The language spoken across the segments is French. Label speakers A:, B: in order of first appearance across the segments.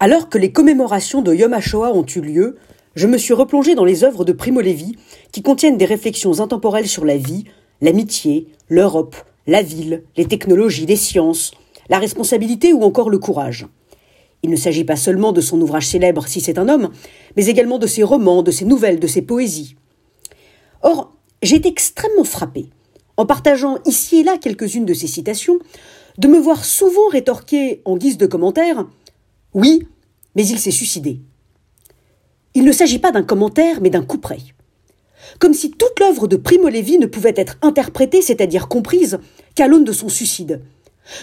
A: Alors que les commémorations de Yom HaShoah ont eu lieu, je me suis replongé dans les œuvres de Primo Levi qui contiennent des réflexions intemporelles sur la vie, l'amitié, l'Europe, la ville, les technologies, les sciences, la responsabilité ou encore le courage. Il ne s'agit pas seulement de son ouvrage célèbre Si c'est un homme, mais également de ses romans, de ses nouvelles, de ses poésies. Or, j'ai été extrêmement frappé, en partageant ici et là quelques-unes de ses citations, de me voir souvent rétorquer en guise de commentaire Oui, mais il s'est suicidé. Il ne s'agit pas d'un commentaire, mais d'un couperet. Comme si toute l'œuvre de Primo Levi ne pouvait être interprétée, c'est-à-dire comprise, qu'à l'aune de son suicide.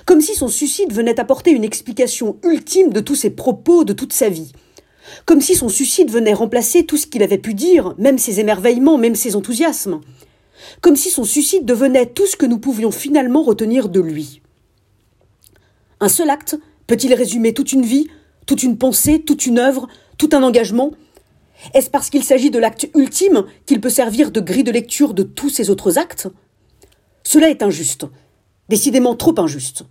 A: Comme si son suicide venait apporter une explication ultime de tous ses propos, de toute sa vie. Comme si son suicide venait remplacer tout ce qu'il avait pu dire, même ses émerveillements, même ses enthousiasmes. Comme si son suicide devenait tout ce que nous pouvions finalement retenir de lui. Un seul acte peut-il résumer toute une vie, toute une pensée, toute une œuvre, tout un engagement Est-ce parce qu'il s'agit de l'acte ultime qu'il peut servir de grille de lecture de tous ses autres actes Cela est injuste, décidément trop injuste.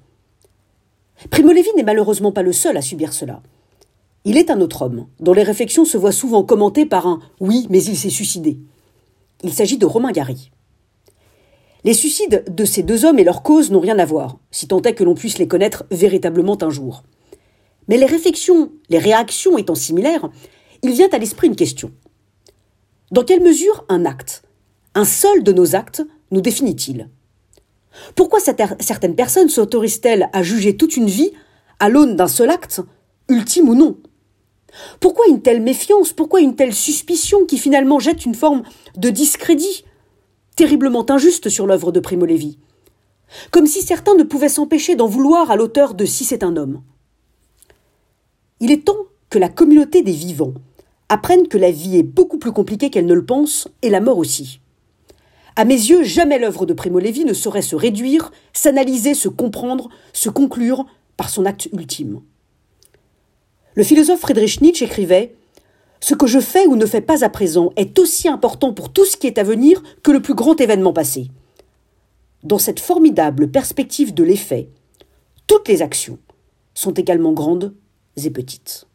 A: Primo Levi n'est malheureusement pas le seul à subir cela. Il est un autre homme, dont les réflexions se voient souvent commentées par un oui, mais il s'est suicidé. Il s'agit de Romain Gary. Les suicides de ces deux hommes et leurs causes n'ont rien à voir, si tant est que l'on puisse les connaître véritablement un jour. Mais les réflexions, les réactions étant similaires, il vient à l'esprit une question. Dans quelle mesure un acte, un seul de nos actes, nous définit-il? Pourquoi certaines personnes s'autorisent-elles à juger toute une vie à l'aune d'un seul acte, ultime ou non? Pourquoi une telle méfiance Pourquoi une telle suspicion qui finalement jette une forme de discrédit terriblement injuste sur l'œuvre de Primo Levi? Comme si certains ne pouvaient s'empêcher d'en vouloir à l'auteur de Si c'est un homme. Il est temps que la communauté des vivants apprenne que la vie est beaucoup plus compliquée qu'elle ne le pense, et la mort aussi. À mes yeux, jamais l'œuvre de Primo Levi ne saurait se réduire, s'analyser, se comprendre, se conclure par son acte ultime. Le philosophe Friedrich Nietzsche écrivait ce que je fais ou ne fais pas à présent est aussi important pour tout ce qui est à venir que le plus grand événement passé. Dans cette formidable perspective de l'effet, toutes les actions sont également grandes et petites.